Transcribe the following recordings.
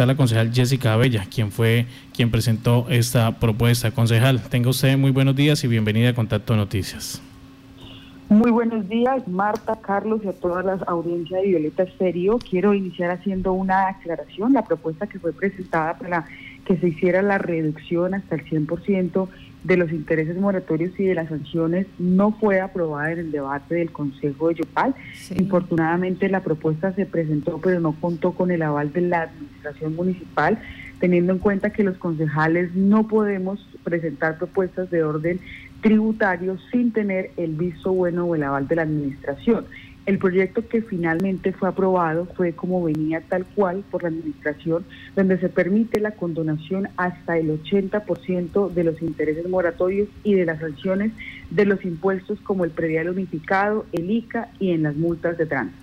está la concejal Jessica Abella, quien fue quien presentó esta propuesta. Concejal, tenga usted muy buenos días y bienvenida a Contacto Noticias. Muy buenos días, Marta, Carlos y a todas las audiencias de Violeta Estéreo. Quiero iniciar haciendo una aclaración. La propuesta que fue presentada para que se hiciera la reducción hasta el 100% de los intereses moratorios y de las sanciones no fue aprobada en el debate del Consejo de Yopal. Infortunadamente la propuesta se presentó pero no contó con el aval de la Administración Municipal, teniendo en cuenta que los concejales no podemos presentar propuestas de orden tributario sin tener el visto bueno o el aval de la Administración. El proyecto que finalmente fue aprobado fue como venía tal cual por la Administración, donde se permite la condonación hasta el 80% de los intereses moratorios y de las sanciones de los impuestos como el predial unificado, el ICA y en las multas de tránsito.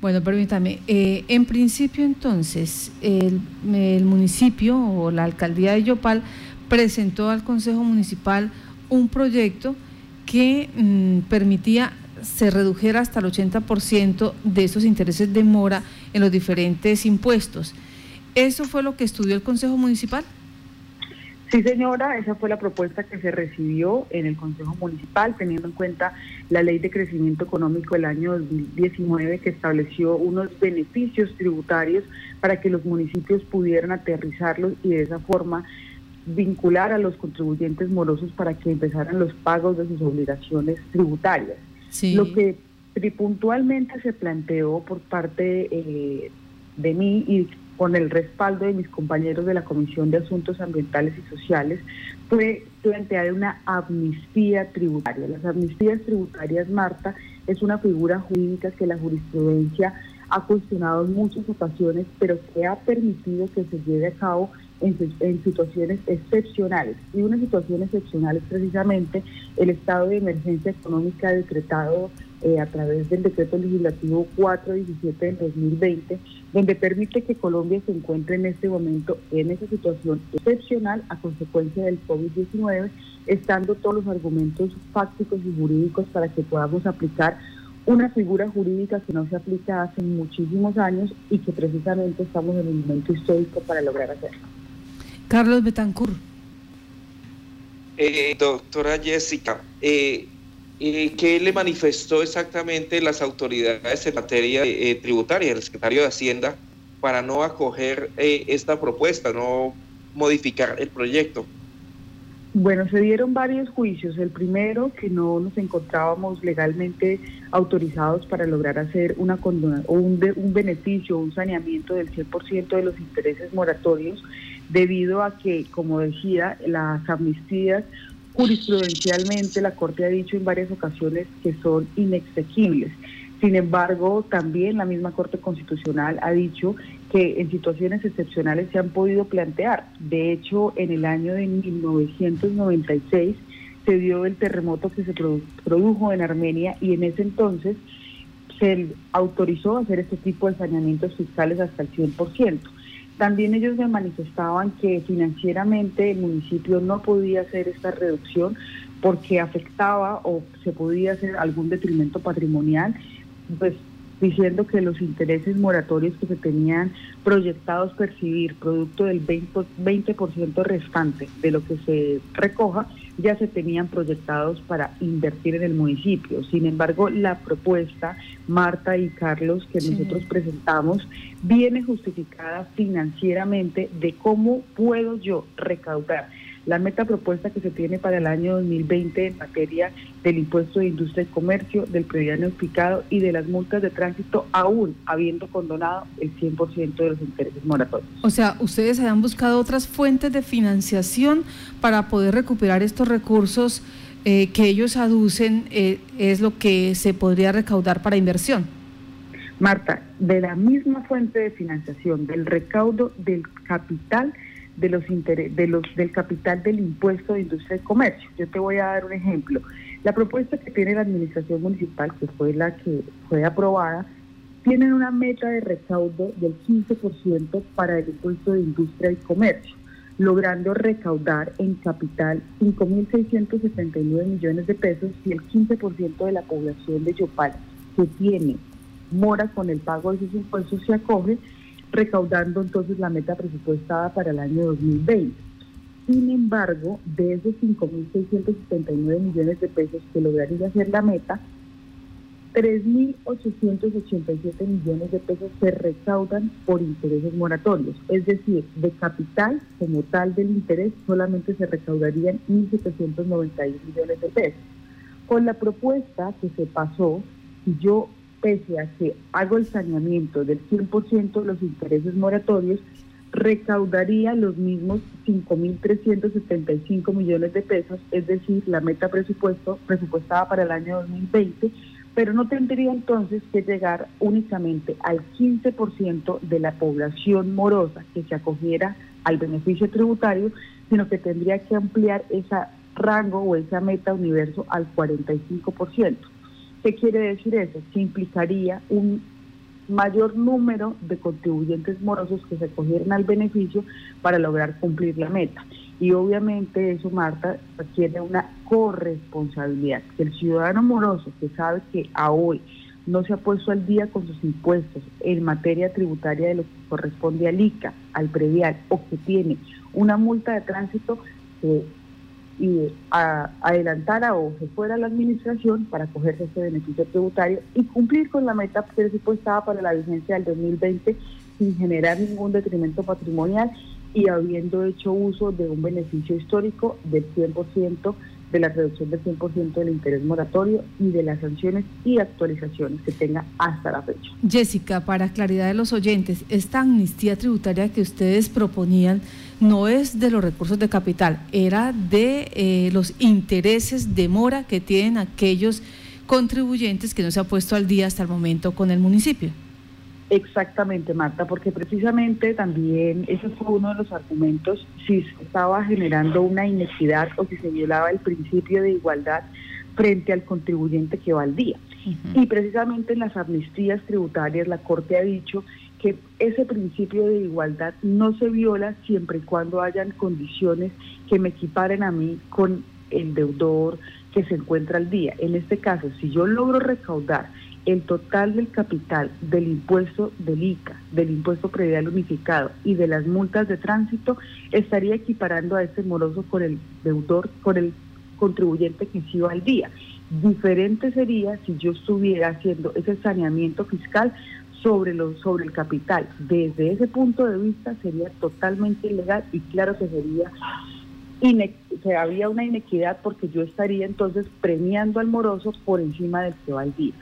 Bueno, permítame, eh, en principio entonces el, el municipio o la alcaldía de Yopal presentó al Consejo Municipal un proyecto que mm, permitía se redujera hasta el 80% de esos intereses de mora en los diferentes impuestos. ¿Eso fue lo que estudió el Consejo Municipal? Sí, señora, esa fue la propuesta que se recibió en el Consejo Municipal, teniendo en cuenta la Ley de Crecimiento Económico del año 2019, que estableció unos beneficios tributarios para que los municipios pudieran aterrizarlos y de esa forma vincular a los contribuyentes morosos para que empezaran los pagos de sus obligaciones tributarias. Lo que puntualmente se planteó por parte eh, de mí y con el respaldo de mis compañeros de la Comisión de Asuntos Ambientales y Sociales fue plantear una amnistía tributaria. Las amnistías tributarias, Marta, es una figura jurídica que la jurisprudencia ha cuestionado en muchas ocasiones, pero que ha permitido que se lleve a cabo en, situaciones excepcionales. Y una situación excepcional es precisamente el estado de emergencia económica decretado eh, a través del decreto legislativo 417 del 2020, donde permite que Colombia se encuentre en este momento en esa situación excepcional a consecuencia del COVID-19, estando todos los argumentos fácticos y jurídicos para que podamos aplicar una figura jurídica que no se aplica hace muchísimos años y que precisamente estamos en un momento histórico para lograr hacerlo. Carlos Betancourt. Eh, doctora Jessica, eh, eh, ¿qué le manifestó exactamente las autoridades en materia eh, tributaria, el secretario de Hacienda, para no acoger esta propuesta, no modificar el proyecto? Bueno, se dieron varios juicios. El primero, que no nos encontrábamos legalmente autorizados para lograr hacer una condona, o un, un beneficio, un saneamiento del 100% de los intereses moratorios, debido a que, como decía, las amnistías jurisprudencialmente la Corte ha dicho en varias ocasiones que son inexequibles. Sin embargo, también la misma Corte Constitucional ha dicho que en situaciones excepcionales se han podido plantear. De hecho, en el año de 1996 se dio el terremoto que se produjo en Armenia y en ese entonces se autorizó hacer este tipo de saneamientos fiscales hasta el 100%. También ellos me manifestaban que financieramente el municipio no podía hacer esta reducción porque afectaba o se podía hacer algún detrimento patrimonial pues diciendo que los intereses moratorios que se tenían proyectados percibir producto del 20%, 20 restante de lo que se recoja, ya se tenían proyectados para invertir en el municipio. Sin embargo, la propuesta, Marta y Carlos, que nosotros presentamos, viene justificada financieramente de cómo puedo yo recaudar la meta propuesta que se tiene para el año 2020 en materia del impuesto de industria y comercio, del prediano explicado y de las multas de tránsito, aún habiendo condonado el 100% de los intereses moratorios. O sea, ustedes han buscado otras fuentes de financiación para poder recuperar estos recursos eh, que ellos aducen, eh, es lo que se podría recaudar para inversión. Marta, de la misma fuente de financiación, del recaudo del capital, de los, de los del capital del impuesto de industria y comercio. Yo te voy a dar un ejemplo. La propuesta que tiene la administración municipal, que fue la que fue aprobada, tienen una meta de recaudo del 15% para el impuesto de industria y comercio, logrando recaudar en capital 5.679 millones de pesos y el 15% de la población de Yopal que tiene mora con el pago de sus impuestos se acoge recaudando entonces la meta presupuestada para el año 2020. Sin embargo, de esos 5.679 millones de pesos que lograría hacer la meta, 3.887 millones de pesos se recaudan por intereses moratorios, es decir, de capital como tal del interés solamente se recaudarían 1.791 millones de pesos. Con la propuesta que se pasó, yo, pese a que hago el saneamiento del 100% de los intereses moratorios, recaudaría los mismos 5.375 millones de pesos, es decir, la meta presupuesto presupuestada para el año 2020 pero no tendría entonces que llegar únicamente al 15% de la población morosa que se acogiera al beneficio tributario, sino que tendría que ampliar ese rango o esa meta universo al 45%. ¿Qué quiere decir eso? Que implicaría un mayor número de contribuyentes morosos que se acogieran al beneficio para lograr cumplir la meta. Y obviamente eso, Marta, requiere una corresponsabilidad. Que el ciudadano moroso que sabe que a hoy no se ha puesto al día con sus impuestos en materia tributaria de lo que corresponde al ICA, al predial, o que tiene una multa de tránsito, y a, adelantara o se fuera la administración para cogerse ese beneficio tributario y cumplir con la meta presupuestada para la vigencia del 2020 sin generar ningún detrimento patrimonial y habiendo hecho uso de un beneficio histórico del 100% de la reducción del 100% del interés moratorio y de las sanciones y actualizaciones que tenga hasta la fecha. Jessica, para claridad de los oyentes, esta amnistía tributaria que ustedes proponían no es de los recursos de capital, era de eh, los intereses de mora que tienen aquellos contribuyentes que no se ha puesto al día hasta el momento con el municipio. Exactamente, Marta, porque precisamente también ese fue uno de los argumentos si se estaba generando una inequidad o si se violaba el principio de igualdad frente al contribuyente que va al día. Y precisamente en las amnistías tributarias la Corte ha dicho que ese principio de igualdad no se viola siempre y cuando hayan condiciones que me equiparen a mí con el deudor que se encuentra al día. En este caso, si yo logro recaudar el total del capital del impuesto del ICA, del impuesto predial unificado y de las multas de tránsito, estaría equiparando a este moroso con el deudor, con el contribuyente que sí al día. Diferente sería si yo estuviera haciendo ese saneamiento fiscal sobre, lo, sobre el capital. Desde ese punto de vista sería totalmente ilegal y claro que sería que había una inequidad porque yo estaría entonces premiando al moroso por encima del que va al día.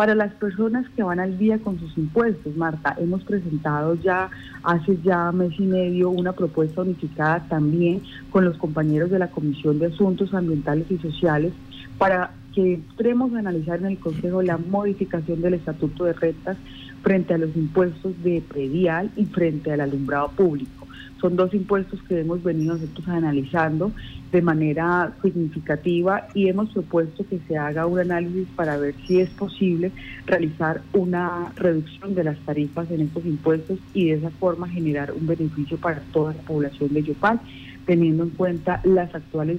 Para las personas que van al día con sus impuestos, Marta, hemos presentado ya hace ya mes y medio una propuesta unificada también con los compañeros de la Comisión de Asuntos Ambientales y Sociales para que entremos a analizar en el Consejo la modificación del Estatuto de Rentas frente a los impuestos de predial y frente al alumbrado público. Son dos impuestos que hemos venido nosotros analizando de manera significativa y hemos propuesto que se haga un análisis para ver si es posible realizar una reducción de las tarifas en estos impuestos y de esa forma generar un beneficio para toda la población de Yopal teniendo en cuenta las actuales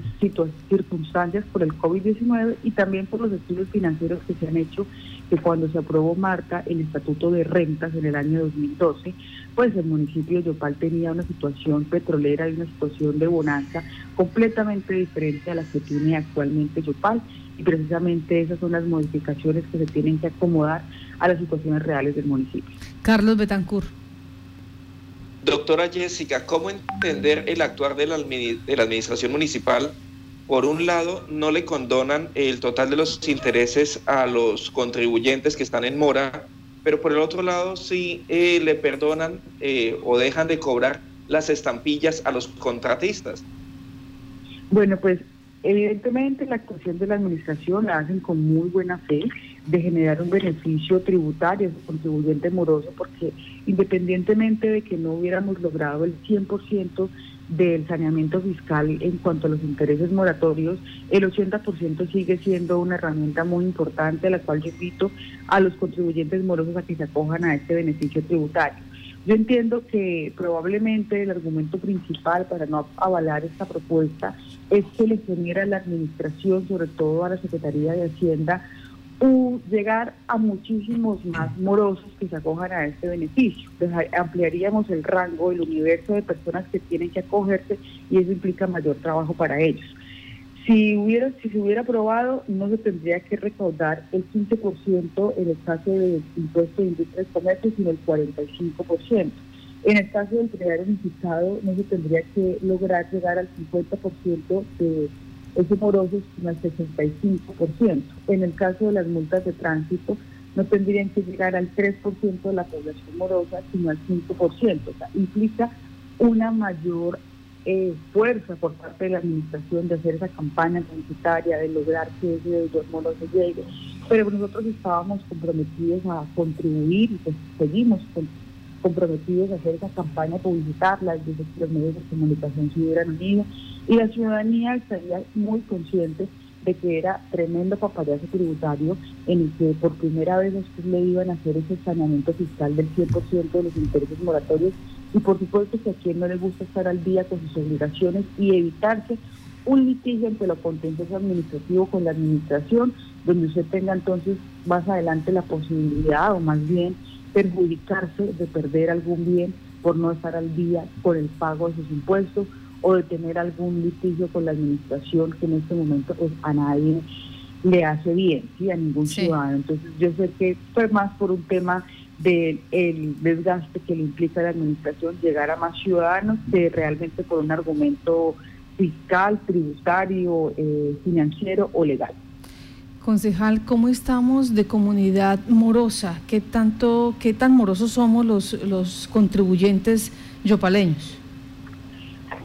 circunstancias por el COVID-19 y también por los estudios financieros que se han hecho, que cuando se aprobó Marta el Estatuto de Rentas en el año 2012, pues el municipio de Yopal tenía una situación petrolera y una situación de bonanza completamente diferente a la que tiene actualmente Yopal y precisamente esas son las modificaciones que se tienen que acomodar a las situaciones reales del municipio. Carlos Betancourt. Doctora Jessica, ¿cómo entender el actuar de la, de la administración municipal? Por un lado, no le condonan el total de los intereses a los contribuyentes que están en mora, pero por el otro lado sí eh, le perdonan eh, o dejan de cobrar las estampillas a los contratistas. Bueno, pues evidentemente la actuación de la administración la hacen con muy buena fe de generar un beneficio tributario contribuyente moroso, porque independientemente de que no hubiéramos logrado el 100% del saneamiento fiscal en cuanto a los intereses moratorios, el 80% sigue siendo una herramienta muy importante a la cual yo invito a los contribuyentes morosos a que se acojan a este beneficio tributario. Yo entiendo que probablemente el argumento principal para no avalar esta propuesta es que le genera a la administración, sobre todo a la Secretaría de Hacienda, llegar a muchísimos más morosos que se acojan a este beneficio. ampliaríamos el rango, el universo de personas que tienen que acogerse y eso implica mayor trabajo para ellos. Si, hubiera, si se hubiera aprobado, no se tendría que recaudar el 15% en el caso del impuesto de industria y comercio, sino el 45%. En el caso del crear unificado, no se tendría que lograr llegar al 50% de esos morosos, sino al 65%. En el caso de las multas de tránsito, no tendrían que llegar al 3% de la población morosa, sino al 5%. O sea, implica una mayor eh, fuerza por parte de la administración de hacer esa campaña publicitaria, de lograr que ese deudor moroso llegue. Pero nosotros estábamos comprometidos a contribuir y pues seguimos comprometidos a hacer esa campaña, publicitarla, desde que los medios de comunicación se hubieran unido y la ciudadanía estaría muy consciente de que era tremendo papayazo tributario en el que por primera vez ustedes le iban a hacer ese saneamiento fiscal del 100% de los intereses moratorios. Y por supuesto que a quien no le gusta estar al día con sus obligaciones y evitarse un litigio entre lo contencioso administrativo con la administración, donde usted tenga entonces más adelante la posibilidad o más bien perjudicarse de perder algún bien por no estar al día con el pago de sus impuestos o de tener algún litigio con la administración que en este momento pues, a nadie le hace bien, ¿sí? a ningún ciudadano. Entonces yo sé que fue más por un tema del desgaste que le implica a la administración llegar a más ciudadanos que realmente por un argumento fiscal, tributario, eh, financiero o legal. Concejal, ¿cómo estamos de comunidad morosa? ¿Qué tanto, qué tan morosos somos los, los contribuyentes yopaleños?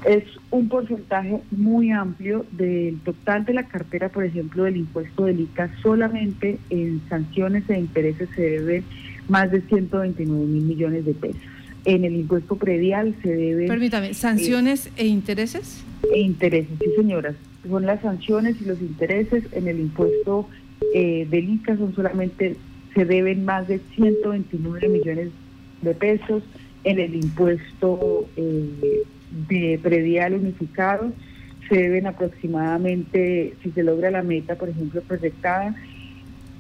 Es un porcentaje muy amplio del total de la cartera, por ejemplo, del impuesto del ICA, solamente en sanciones e intereses se debe más de 129 mil millones de pesos. En el impuesto predial se debe... Permítame, ¿sanciones e intereses? E intereses, sí señoras. Son las sanciones y los intereses en el impuesto eh, del ICA son solamente, se deben más de 129 millones de pesos. En el impuesto eh, de predial unificado se deben aproximadamente, si se logra la meta, por ejemplo, proyectada,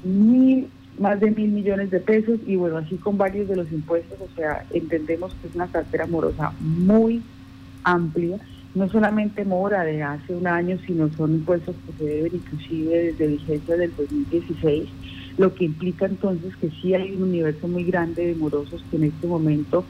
mil más de mil millones de pesos y bueno, así con varios de los impuestos, o sea, entendemos que es una cartera morosa muy amplia, no solamente mora de hace un año, sino son impuestos que se deben inclusive desde vigencia del 2016, lo que implica entonces que sí hay un universo muy grande de morosos que en este momento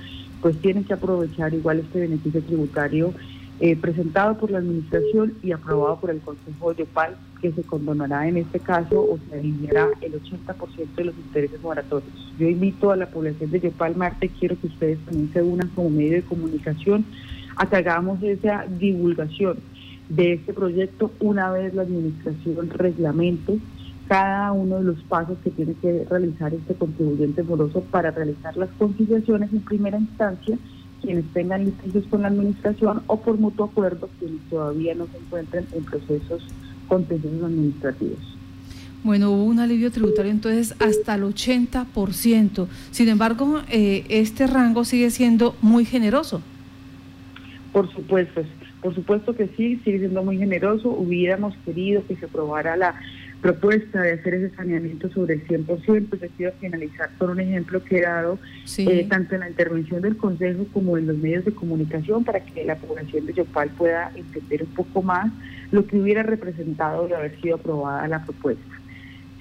pues tienen que aprovechar igual este beneficio tributario eh, presentado por la Administración y aprobado por el Consejo de Yopal, que se condonará en este caso o se alineará el 80% de los intereses moratorios. Yo invito a la población de Yopal Marte, quiero que ustedes también se unan como medio de comunicación a que hagamos esa divulgación de este proyecto una vez la Administración reglamente cada uno de los pasos que tiene que realizar este contribuyente moroso para realizar las conciliaciones en primera instancia quienes tengan litigios con la administración o por mutuo acuerdo quienes todavía no se encuentren en procesos contenciosos administrativos. Bueno, hubo un alivio tributario entonces hasta el 80%. Sin embargo, eh, este rango sigue siendo muy generoso. Por supuesto, por supuesto que sí, sigue siendo muy generoso. Hubiéramos querido que se aprobara la propuesta de hacer ese saneamiento sobre el 100%. Yo quiero finalizar con un ejemplo que he dado eh, tanto en la intervención del Consejo como en los medios de comunicación para que la población de Yopal pueda entender un poco más lo que hubiera representado de haber sido aprobada la propuesta.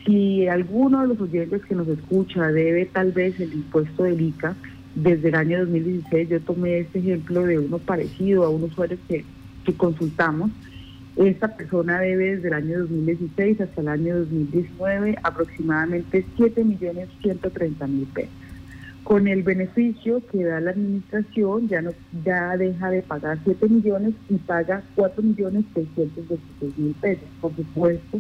Si alguno de los oyentes que nos escucha debe tal vez el impuesto del ICA, desde el año 2016 yo tomé este ejemplo de uno parecido a un usuario que, que consultamos, esta persona debe desde el año 2016 hasta el año 2019 aproximadamente 7.130.000 pesos. Con el beneficio que da la administración ya no ya deja de pagar 7 millones y paga 4.626.000 pesos. Por supuesto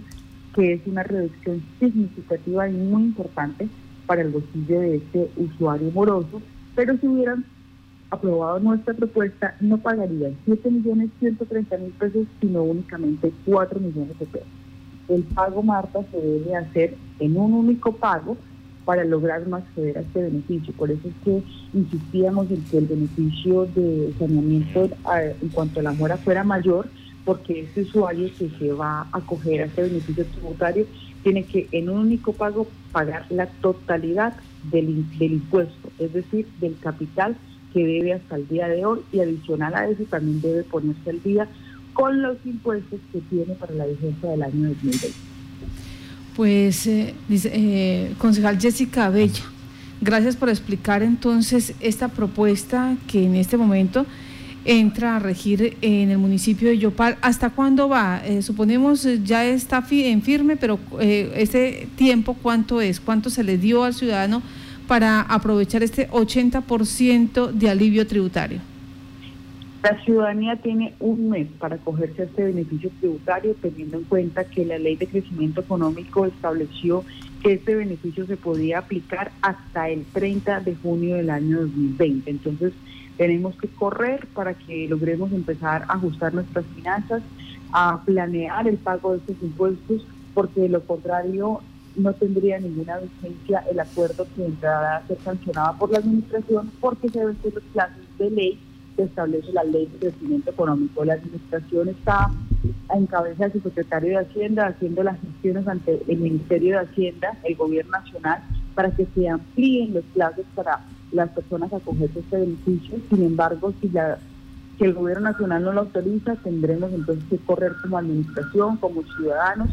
que es una reducción significativa y muy importante para el bolsillo de este usuario moroso, pero si hubieran aprobado nuestra propuesta, no pagarían 7 millones 130 mil pesos, sino únicamente 4 millones de pesos. El pago, Marta, se debe hacer en un único pago para lograr más acceder a este beneficio. Por eso es que insistíamos en que el beneficio de saneamiento en cuanto a la mora fuera mayor, porque ese usuario que se va a acoger a este beneficio tributario tiene que en un único pago pagar la totalidad del, del impuesto, es decir, del capital que debe hasta el día de hoy y adicional a eso también debe ponerse al día con los impuestos que tiene para la vigencia del año 2020. Pues, eh, dice, eh, concejal Jessica Bella, gracias por explicar entonces esta propuesta que en este momento entra a regir en el municipio de Yopal. ¿Hasta cuándo va? Eh, suponemos eh, ya está en firme, pero ese tiempo, ¿cuánto es? ¿Cuánto se le dio al ciudadano para aprovechar este 80% de alivio tributario? La ciudadanía tiene un mes para acogerse a este beneficio tributario, teniendo en cuenta que la ley de crecimiento económico estableció que este beneficio se podía aplicar hasta el 30 de junio del año 2020. Entonces, tenemos que correr para que logremos empezar a ajustar nuestras finanzas, a planear el pago de estos impuestos, porque de lo contrario no tendría ninguna vigencia el acuerdo que entrará a ser sancionado por la administración porque se ven los plazos de ley que establece la ley de crecimiento económico. La administración está en cabeza de su secretario de Hacienda haciendo las gestiones ante el Ministerio de Hacienda, el Gobierno Nacional, para que se amplíen los plazos para las personas acogerse a este beneficio. Sin embargo, si, la, si el gobierno nacional no lo autoriza, tendremos entonces que correr como administración, como ciudadanos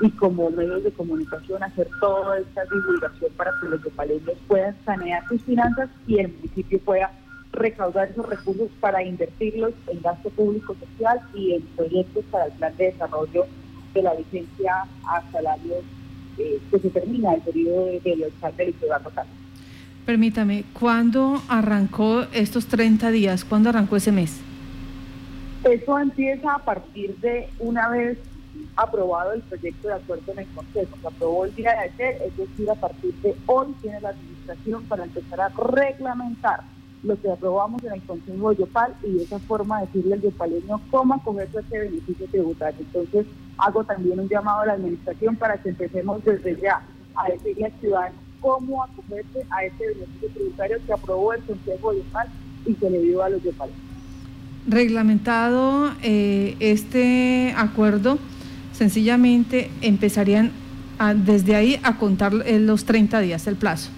y como medios de comunicación hacer toda esta divulgación para que los yopaleños puedan sanear sus finanzas y el municipio pueda recaudar esos recursos para invertirlos en gasto público social y en proyectos para el plan de desarrollo de la licencia el año eh, que se termina el periodo de, de los del local. Permítame, ¿cuándo arrancó estos 30 días? ¿Cuándo arrancó ese mes? Eso empieza a partir de una vez aprobado el proyecto de acuerdo en el Consejo. Se aprobó el día de ayer, es decir, a partir de hoy tiene la administración para empezar a reglamentar lo que aprobamos en el Consejo de Yopal y de esa forma decirle al yopaleño cómo acogerse a ese beneficio tributario. Entonces, hago también un llamado a la administración para que empecemos desde ya a decirle al ciudadano cómo acogerse a este beneficio tributario que aprobó el Consejo de Yopal y se le dio a los yopales. Reglamentado eh, este acuerdo, sencillamente empezarían a, desde ahí a contar eh, los 30 días, el plazo.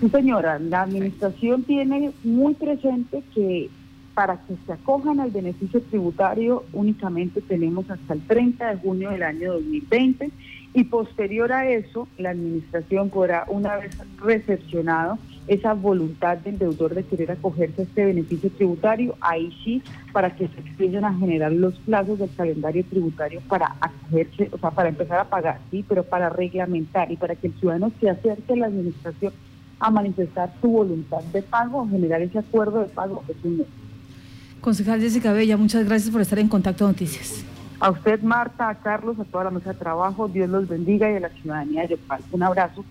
Sí, señora, la administración tiene muy presente que para que se acojan al beneficio tributario únicamente tenemos hasta el 30 de junio del año 2020 y posterior a eso la administración podrá, una vez recepcionado esa voluntad del deudor de querer acogerse a este beneficio tributario, ahí sí, para que se empiecen a generar los plazos del calendario tributario para acogerse, o sea, para empezar a pagar, sí, pero para reglamentar y para que el ciudadano se acerque a la administración a manifestar su voluntad de pago, generar ese acuerdo de pago es un Concejal Jessica Bella, muchas gracias por estar en Contacto Noticias. A usted, Marta, a Carlos, a toda la mesa de trabajo, Dios los bendiga y a la ciudadanía de Yopal. Un abrazo.